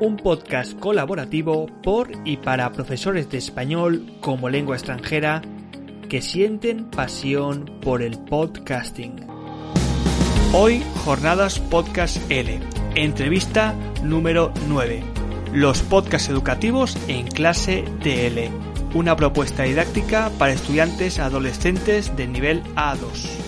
Un podcast colaborativo por y para profesores de español como lengua extranjera que sienten pasión por el podcasting. Hoy, Jornadas Podcast L, entrevista número 9. Los podcasts educativos en clase DL. Una propuesta didáctica para estudiantes adolescentes de nivel A2.